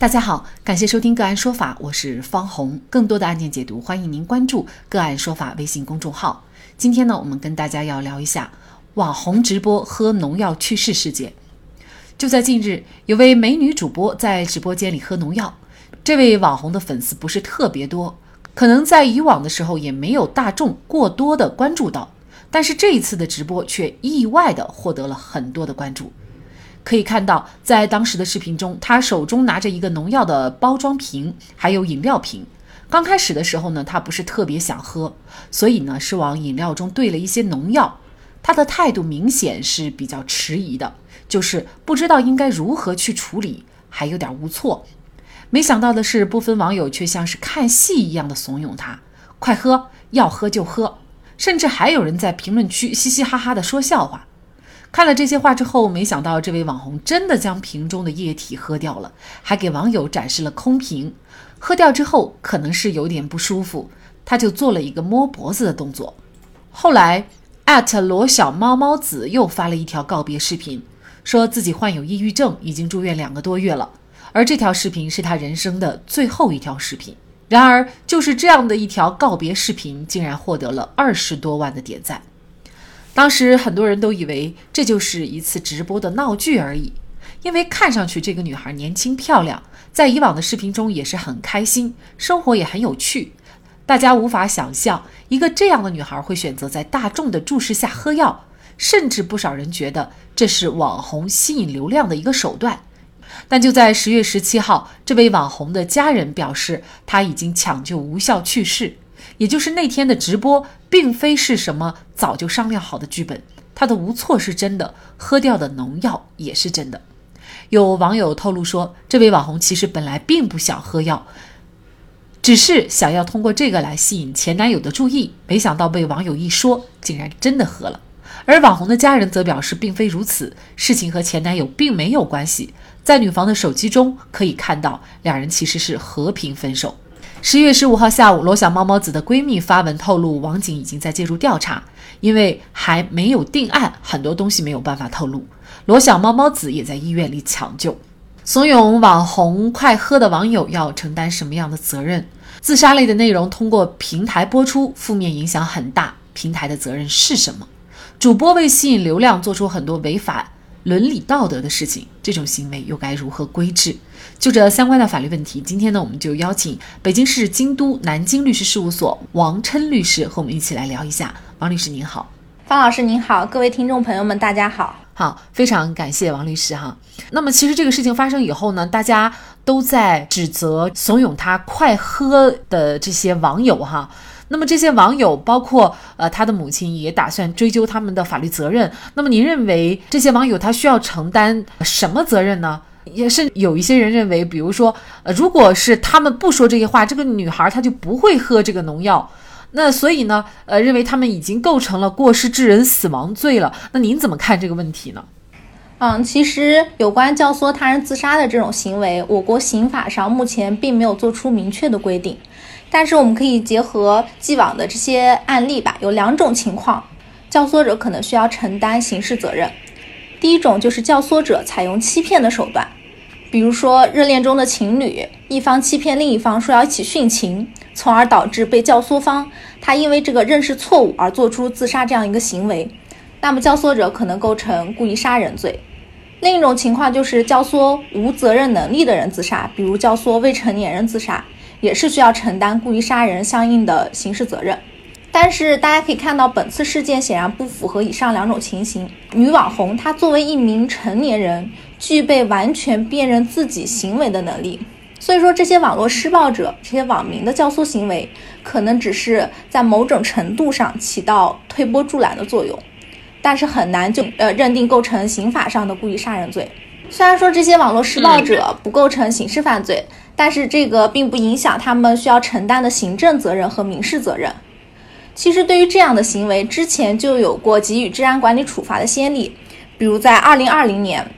大家好，感谢收听个案说法，我是方红。更多的案件解读，欢迎您关注个案说法微信公众号。今天呢，我们跟大家要聊一下网红直播喝农药去世事件。就在近日，有位美女主播在直播间里喝农药，这位网红的粉丝不是特别多，可能在以往的时候也没有大众过多的关注到，但是这一次的直播却意外的获得了很多的关注。可以看到，在当时的视频中，他手中拿着一个农药的包装瓶，还有饮料瓶。刚开始的时候呢，他不是特别想喝，所以呢是往饮料中兑了一些农药。他的态度明显是比较迟疑的，就是不知道应该如何去处理，还有点无措。没想到的是，部分网友却像是看戏一样的怂恿他：“快喝，要喝就喝。”甚至还有人在评论区嘻嘻哈哈的说笑话。看了这些话之后，没想到这位网红真的将瓶中的液体喝掉了，还给网友展示了空瓶。喝掉之后，可能是有点不舒服，他就做了一个摸脖子的动作。后来，艾特罗小猫猫子又发了一条告别视频，说自己患有抑郁症，已经住院两个多月了。而这条视频是他人生的最后一条视频。然而，就是这样的一条告别视频，竟然获得了二十多万的点赞。当时很多人都以为这就是一次直播的闹剧而已，因为看上去这个女孩年轻漂亮，在以往的视频中也是很开心，生活也很有趣。大家无法想象一个这样的女孩会选择在大众的注视下喝药，甚至不少人觉得这是网红吸引流量的一个手段。但就在十月十七号，这位网红的家人表示，他已经抢救无效去世。也就是那天的直播，并非是什么早就商量好的剧本。他的无措是真的，喝掉的农药也是真的。有网友透露说，这位网红其实本来并不想喝药，只是想要通过这个来吸引前男友的注意。没想到被网友一说，竟然真的喝了。而网红的家人则表示，并非如此，事情和前男友并没有关系。在女方的手机中可以看到，两人其实是和平分手。十月十五号下午，罗小猫猫子的闺蜜发文透露，网警已经在介入调查，因为还没有定案，很多东西没有办法透露。罗小猫猫子也在医院里抢救。怂恿网红快喝的网友要承担什么样的责任？自杀类的内容通过平台播出，负面影响很大，平台的责任是什么？主播为吸引流量，做出很多违法。伦理道德的事情，这种行为又该如何规制？就这相关的法律问题，今天呢，我们就邀请北京市京都南京律师事务所王琛律师和我们一起来聊一下。王律师您好，方老师您好，各位听众朋友们大家好，好，非常感谢王律师哈。那么其实这个事情发生以后呢，大家都在指责怂恿他快喝的这些网友哈。那么这些网友，包括呃他的母亲，也打算追究他们的法律责任。那么您认为这些网友他需要承担什么责任呢？也是有一些人认为，比如说，呃，如果是他们不说这些话，这个女孩她就不会喝这个农药。那所以呢，呃，认为他们已经构成了过失致人死亡罪了。那您怎么看这个问题呢？嗯，其实有关教唆他人自杀的这种行为，我国刑法上目前并没有做出明确的规定。但是我们可以结合既往的这些案例吧，有两种情况，教唆者可能需要承担刑事责任。第一种就是教唆者采用欺骗的手段，比如说热恋中的情侣，一方欺骗另一方说要一起殉情，从而导致被教唆方他因为这个认识错误而做出自杀这样一个行为，那么教唆者可能构成故意杀人罪。另一种情况就是教唆无责任能力的人自杀，比如教唆未成年人自杀。也是需要承担故意杀人相应的刑事责任，但是大家可以看到，本次事件显然不符合以上两种情形。女网红她作为一名成年人，具备完全辨认自己行为的能力，所以说这些网络施暴者、这些网民的教唆行为，可能只是在某种程度上起到推波助澜的作用，但是很难就呃认定构成刑法上的故意杀人罪。虽然说这些网络施暴者不构成刑事犯罪。但是这个并不影响他们需要承担的行政责任和民事责任。其实对于这样的行为，之前就有过给予治安管理处罚的先例，比如在二零二零年，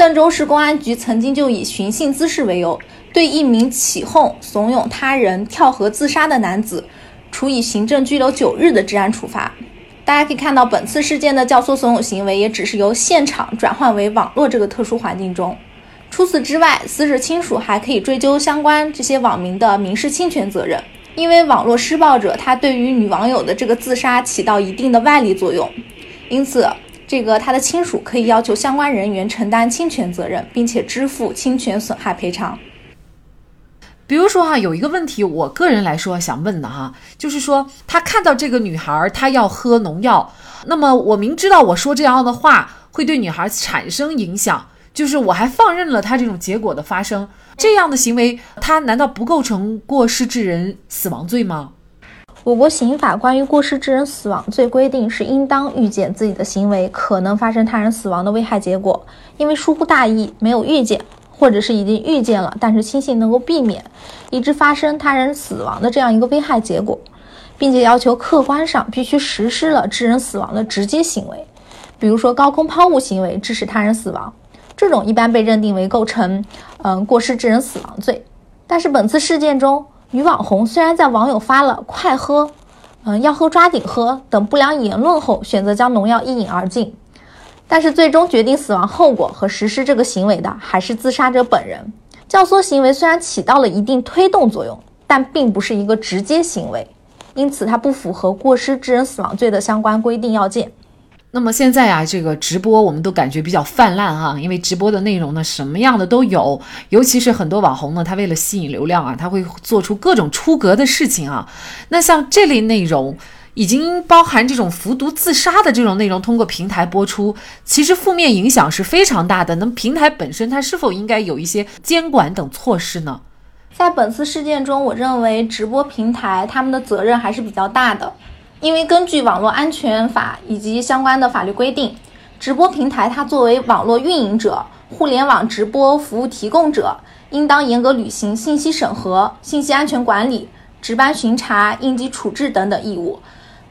邓州市公安局曾经就以寻衅滋事为由，对一名起哄怂恿他人跳河自杀的男子，处以行政拘留九日的治安处罚。大家可以看到，本次事件的教唆怂恿行为，也只是由现场转换为网络这个特殊环境中。除此之外，死者亲属还可以追究相关这些网民的民事侵权责任，因为网络施暴者他对于女网友的这个自杀起到一定的外力作用，因此这个他的亲属可以要求相关人员承担侵权责任，并且支付侵权损害赔偿。比如说哈，有一个问题，我个人来说想问的哈，就是说他看到这个女孩她要喝农药，那么我明知道我说这样的话会对女孩产生影响。就是我还放任了他这种结果的发生，这样的行为，他难道不构成过失致人死亡罪吗？我国刑法关于过失致人死亡罪规定是，应当预见自己的行为可能发生他人死亡的危害结果，因为疏忽大意没有预见，或者是已经预见了，但是轻信能够避免，以致发生他人死亡的这样一个危害结果，并且要求客观上必须实施了致人死亡的直接行为，比如说高空抛物行为致使他人死亡。这种一般被认定为构成，嗯，过失致人死亡罪。但是本次事件中，女网红虽然在网友发了“快喝”，嗯，要喝抓紧喝等不良言论后，选择将农药一饮而尽，但是最终决定死亡后果和实施这个行为的还是自杀者本人。教唆行为虽然起到了一定推动作用，但并不是一个直接行为，因此它不符合过失致人死亡罪的相关规定要件。那么现在啊，这个直播我们都感觉比较泛滥哈，因为直播的内容呢，什么样的都有，尤其是很多网红呢，他为了吸引流量啊，他会做出各种出格的事情啊。那像这类内容，已经包含这种服毒自杀的这种内容，通过平台播出，其实负面影响是非常大的。那么平台本身它是否应该有一些监管等措施呢？在本次事件中，我认为直播平台他们的责任还是比较大的。因为根据网络安全法以及相关的法律规定，直播平台它作为网络运营者、互联网直播服务提供者，应当严格履行信息审核、信息安全管理、值班巡查、应急处置等等义务。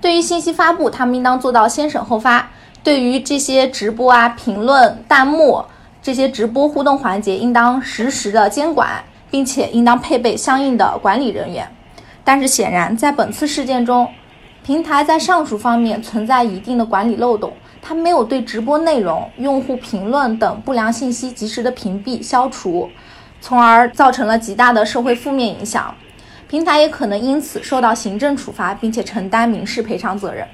对于信息发布，他们应当做到先审后发。对于这些直播啊、评论、弹幕这些直播互动环节，应当实时的监管，并且应当配备相应的管理人员。但是显然，在本次事件中，平台在上述方面存在一定的管理漏洞，它没有对直播内容、用户评论等不良信息及时的屏蔽消除，从而造成了极大的社会负面影响。平台也可能因此受到行政处罚，并且承担民事赔偿责任。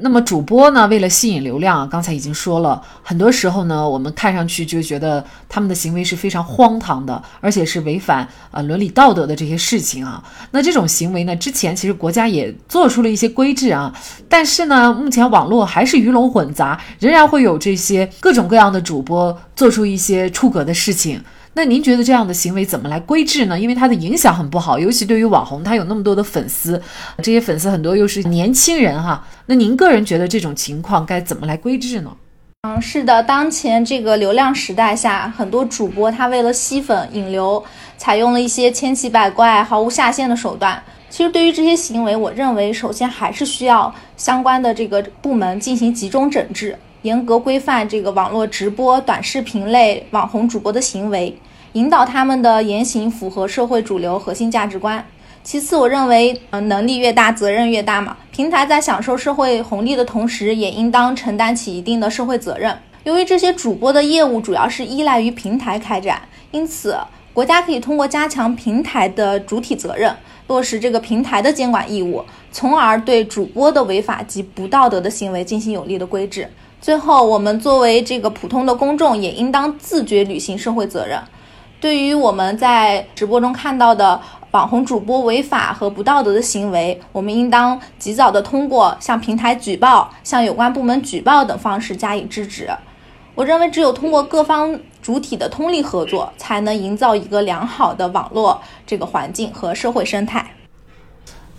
那么主播呢？为了吸引流量，刚才已经说了很多时候呢，我们看上去就觉得他们的行为是非常荒唐的，而且是违反呃伦理道德的这些事情啊。那这种行为呢，之前其实国家也做出了一些规制啊，但是呢，目前网络还是鱼龙混杂，仍然会有这些各种各样的主播做出一些出格的事情。那您觉得这样的行为怎么来规制呢？因为它的影响很不好，尤其对于网红，他有那么多的粉丝，这些粉丝很多又是年轻人哈。那您个人觉得这种情况该怎么来规制呢？嗯，是的，当前这个流量时代下，很多主播他为了吸粉引流，采用了一些千奇百怪、毫无下限的手段。其实对于这些行为，我认为首先还是需要相关的这个部门进行集中整治。严格规范这个网络直播、短视频类网红主播的行为，引导他们的言行符合社会主流核心价值观。其次，我认为，嗯，能力越大，责任越大嘛。平台在享受社会红利的同时，也应当承担起一定的社会责任。由于这些主播的业务主要是依赖于平台开展，因此，国家可以通过加强平台的主体责任，落实这个平台的监管义务，从而对主播的违法及不道德的行为进行有力的规制。最后，我们作为这个普通的公众，也应当自觉履行社会责任。对于我们在直播中看到的网红主播违法和不道德的行为，我们应当及早的通过向平台举报、向有关部门举报等方式加以制止。我认为，只有通过各方主体的通力合作，才能营造一个良好的网络这个环境和社会生态。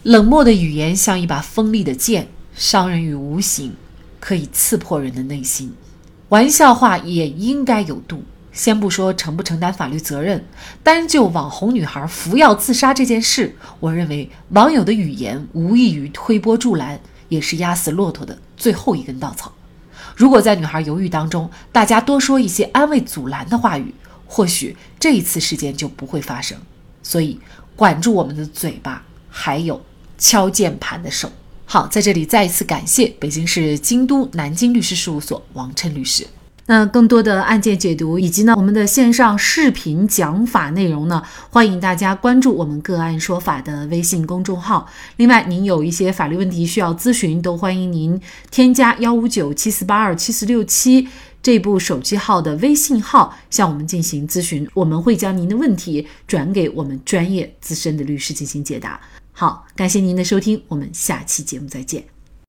冷漠的语言像一把锋利的剑，伤人于无形。可以刺破人的内心，玩笑话也应该有度。先不说承不承担法律责任，单就网红女孩服药自杀这件事，我认为网友的语言无异于推波助澜，也是压死骆驼的最后一根稻草。如果在女孩犹豫当中，大家多说一些安慰阻拦的话语，或许这一次事件就不会发生。所以，管住我们的嘴巴，还有敲键盘的手。好，在这里再一次感谢北京市京都南京律师事务所王琛律师。那更多的案件解读以及呢我们的线上视频讲法内容呢，欢迎大家关注我们个案说法的微信公众号。另外，您有一些法律问题需要咨询，都欢迎您添加幺五九七四八二七四六七这部手机号的微信号向我们进行咨询，我们会将您的问题转给我们专业资深的律师进行解答。好，感谢您的收听，我们下期节目再见。